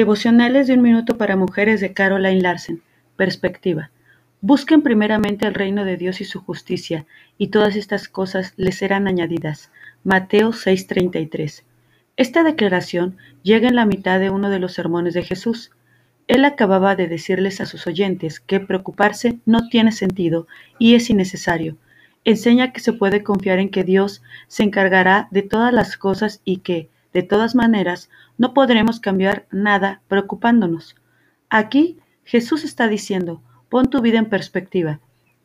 Devocionales de un minuto para mujeres de Caroline Larsen. Perspectiva. Busquen primeramente el reino de Dios y su justicia, y todas estas cosas les serán añadidas. Mateo 6:33. Esta declaración llega en la mitad de uno de los sermones de Jesús. Él acababa de decirles a sus oyentes que preocuparse no tiene sentido y es innecesario. Enseña que se puede confiar en que Dios se encargará de todas las cosas y que, de todas maneras, no podremos cambiar nada preocupándonos. Aquí Jesús está diciendo, pon tu vida en perspectiva.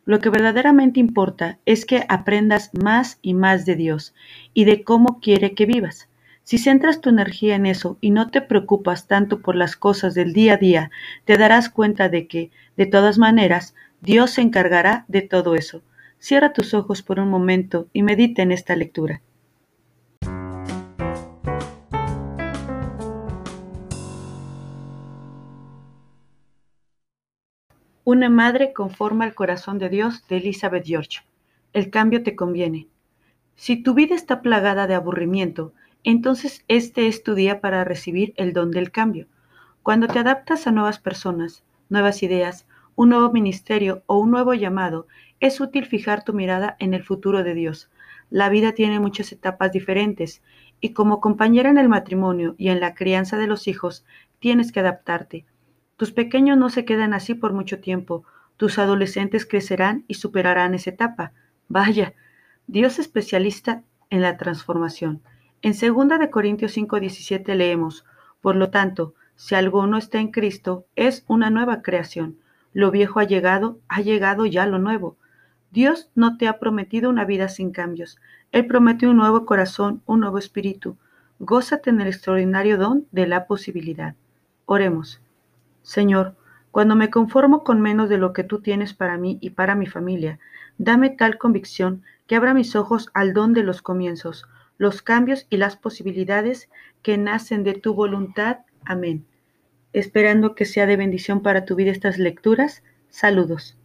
Lo que verdaderamente importa es que aprendas más y más de Dios y de cómo quiere que vivas. Si centras tu energía en eso y no te preocupas tanto por las cosas del día a día, te darás cuenta de que, de todas maneras, Dios se encargará de todo eso. Cierra tus ojos por un momento y medita en esta lectura. Una madre conforma el corazón de Dios de Elizabeth George. El cambio te conviene. Si tu vida está plagada de aburrimiento, entonces este es tu día para recibir el don del cambio. Cuando te adaptas a nuevas personas, nuevas ideas, un nuevo ministerio o un nuevo llamado, es útil fijar tu mirada en el futuro de Dios. La vida tiene muchas etapas diferentes y como compañera en el matrimonio y en la crianza de los hijos, tienes que adaptarte. Tus pequeños no se quedan así por mucho tiempo. Tus adolescentes crecerán y superarán esa etapa. Vaya, Dios es especialista en la transformación. En 2 de Corintios 5:17 leemos, por lo tanto, si alguno está en Cristo, es una nueva creación. Lo viejo ha llegado, ha llegado ya lo nuevo. Dios no te ha prometido una vida sin cambios. Él promete un nuevo corazón, un nuevo espíritu. Gózate en el extraordinario don de la posibilidad. Oremos. Señor, cuando me conformo con menos de lo que tú tienes para mí y para mi familia, dame tal convicción que abra mis ojos al don de los comienzos, los cambios y las posibilidades que nacen de tu voluntad. Amén. Esperando que sea de bendición para tu vida estas lecturas, saludos.